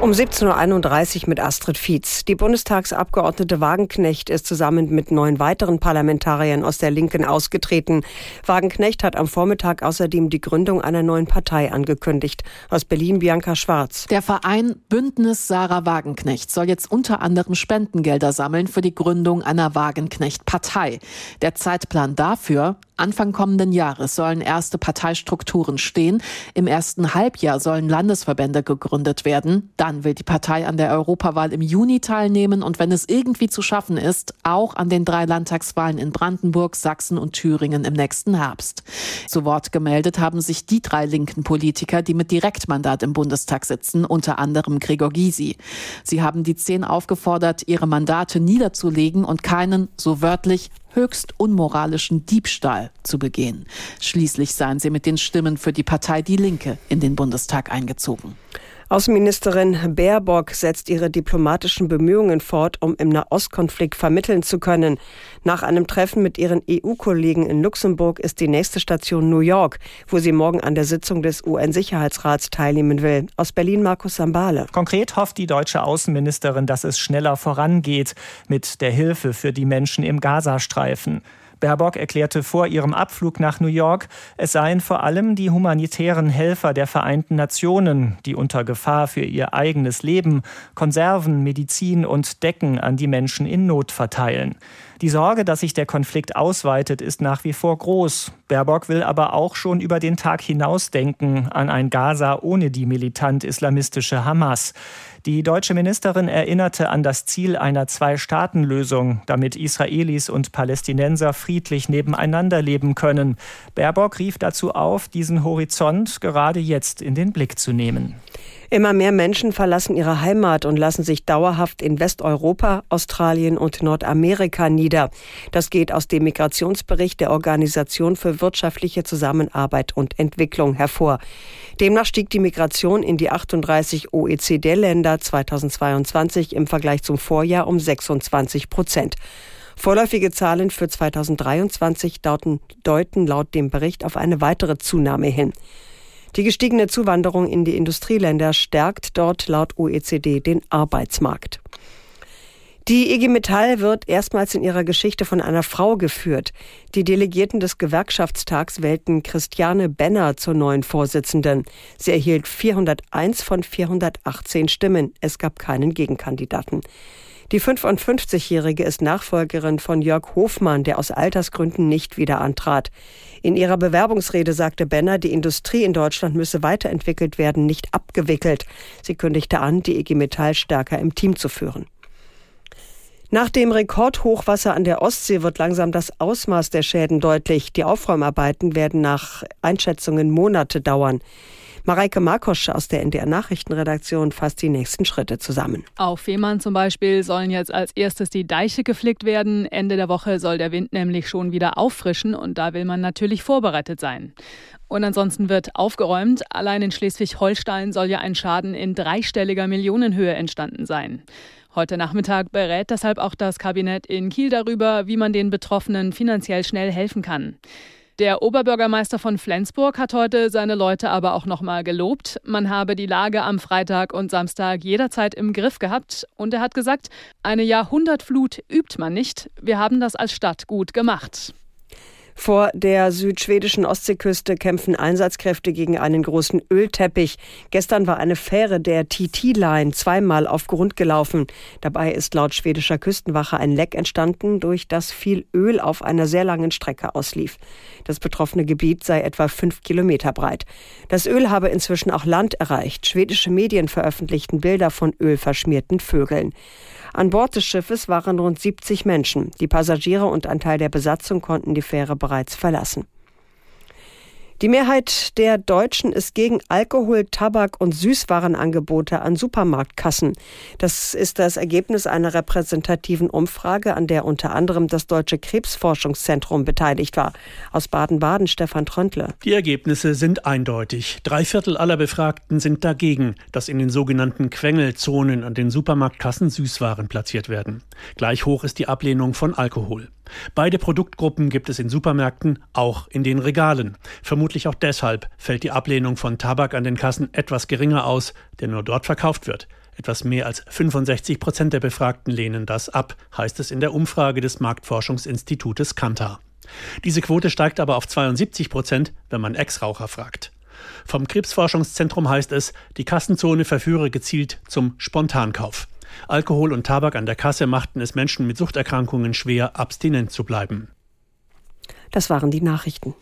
Um 17.31 Uhr mit Astrid Fietz. Die Bundestagsabgeordnete Wagenknecht ist zusammen mit neun weiteren Parlamentariern aus der Linken ausgetreten. Wagenknecht hat am Vormittag außerdem die Gründung einer neuen Partei angekündigt. Aus Berlin Bianca Schwarz. Der Verein Bündnis Sarah Wagenknecht soll jetzt unter anderem Spendengelder sammeln für die Gründung einer Wagenknecht-Partei. Der Zeitplan dafür Anfang kommenden Jahres sollen erste Parteistrukturen stehen. Im ersten Halbjahr sollen Landesverbände gegründet werden. Dann will die Partei an der Europawahl im Juni teilnehmen und wenn es irgendwie zu schaffen ist, auch an den drei Landtagswahlen in Brandenburg, Sachsen und Thüringen im nächsten Herbst. Zu Wort gemeldet haben sich die drei linken Politiker, die mit Direktmandat im Bundestag sitzen, unter anderem Gregor Gysi. Sie haben die zehn aufgefordert, ihre Mandate niederzulegen und keinen, so wörtlich, höchst unmoralischen Diebstahl zu begehen. Schließlich seien sie mit den Stimmen für die Partei Die Linke in den Bundestag eingezogen. Außenministerin Baerbock setzt ihre diplomatischen Bemühungen fort, um im Nahostkonflikt vermitteln zu können. Nach einem Treffen mit ihren EU-Kollegen in Luxemburg ist die nächste Station New York, wo sie morgen an der Sitzung des UN-Sicherheitsrats teilnehmen will. Aus Berlin Markus Sambale. Konkret hofft die deutsche Außenministerin, dass es schneller vorangeht mit der Hilfe für die Menschen im Gazastreifen. Baerbock erklärte vor ihrem Abflug nach New York, es seien vor allem die humanitären Helfer der Vereinten Nationen, die unter Gefahr für ihr eigenes Leben Konserven, Medizin und Decken an die Menschen in Not verteilen. Die Sorge, dass sich der Konflikt ausweitet, ist nach wie vor groß. Baerbock will aber auch schon über den Tag hinaus denken an ein Gaza ohne die militant-islamistische Hamas. Die deutsche Ministerin erinnerte an das Ziel einer Zwei-Staaten-Lösung, damit Israelis und Palästinenser friedlich nebeneinander leben können. Baerbock rief dazu auf, diesen Horizont gerade jetzt in den Blick zu nehmen. Immer mehr Menschen verlassen ihre Heimat und lassen sich dauerhaft in Westeuropa, Australien und Nordamerika nieder. Das geht aus dem Migrationsbericht der Organisation für wirtschaftliche Zusammenarbeit und Entwicklung hervor. Demnach stieg die Migration in die 38 OECD-Länder 2022 im Vergleich zum Vorjahr um 26 Prozent. Vorläufige Zahlen für 2023 deuten laut dem Bericht auf eine weitere Zunahme hin. Die gestiegene Zuwanderung in die Industrieländer stärkt dort laut OECD den Arbeitsmarkt. Die IG Metall wird erstmals in ihrer Geschichte von einer Frau geführt. Die Delegierten des Gewerkschaftstags wählten Christiane Benner zur neuen Vorsitzenden. Sie erhielt 401 von 418 Stimmen. Es gab keinen Gegenkandidaten. Die 55-Jährige ist Nachfolgerin von Jörg Hofmann, der aus Altersgründen nicht wieder antrat. In ihrer Bewerbungsrede sagte Benner, die Industrie in Deutschland müsse weiterentwickelt werden, nicht abgewickelt. Sie kündigte an, die IG Metall stärker im Team zu führen. Nach dem Rekordhochwasser an der Ostsee wird langsam das Ausmaß der Schäden deutlich. Die Aufräumarbeiten werden nach Einschätzungen Monate dauern. Mareike Markosch aus der NDR Nachrichtenredaktion fasst die nächsten Schritte zusammen. Auf Fehmarn zum Beispiel sollen jetzt als erstes die Deiche geflickt werden. Ende der Woche soll der Wind nämlich schon wieder auffrischen und da will man natürlich vorbereitet sein. Und ansonsten wird aufgeräumt. Allein in Schleswig-Holstein soll ja ein Schaden in dreistelliger Millionenhöhe entstanden sein. Heute Nachmittag berät deshalb auch das Kabinett in Kiel darüber, wie man den Betroffenen finanziell schnell helfen kann. Der Oberbürgermeister von Flensburg hat heute seine Leute aber auch nochmal gelobt. Man habe die Lage am Freitag und Samstag jederzeit im Griff gehabt. Und er hat gesagt, eine Jahrhundertflut übt man nicht. Wir haben das als Stadt gut gemacht. Vor der südschwedischen Ostseeküste kämpfen Einsatzkräfte gegen einen großen Ölteppich. Gestern war eine Fähre der TT-Line zweimal auf Grund gelaufen. Dabei ist laut schwedischer Küstenwache ein Leck entstanden, durch das viel Öl auf einer sehr langen Strecke auslief. Das betroffene Gebiet sei etwa fünf Kilometer breit. Das Öl habe inzwischen auch Land erreicht. Schwedische Medien veröffentlichten Bilder von ölverschmierten Vögeln. An Bord des Schiffes waren rund 70 Menschen. Die Passagiere und ein Teil der Besatzung konnten die Fähre bereits verlassen. Die Mehrheit der Deutschen ist gegen Alkohol, Tabak und Süßwarenangebote an Supermarktkassen. Das ist das Ergebnis einer repräsentativen Umfrage, an der unter anderem das Deutsche Krebsforschungszentrum beteiligt war. Aus Baden-Baden Stefan Tröntle. Die Ergebnisse sind eindeutig. Drei Viertel aller Befragten sind dagegen, dass in den sogenannten Quengelzonen an den Supermarktkassen Süßwaren platziert werden. Gleich hoch ist die Ablehnung von Alkohol. Beide Produktgruppen gibt es in Supermärkten, auch in den Regalen. Vermutlich auch deshalb fällt die Ablehnung von Tabak an den Kassen etwas geringer aus, der nur dort verkauft wird. Etwas mehr als 65 Prozent der Befragten lehnen das ab, heißt es in der Umfrage des Marktforschungsinstitutes Kantar. Diese Quote steigt aber auf 72 Prozent, wenn man Ex-Raucher fragt. Vom Krebsforschungszentrum heißt es, die Kassenzone verführe gezielt zum Spontankauf. Alkohol und Tabak an der Kasse machten es Menschen mit Suchterkrankungen schwer, abstinent zu bleiben. Das waren die Nachrichten.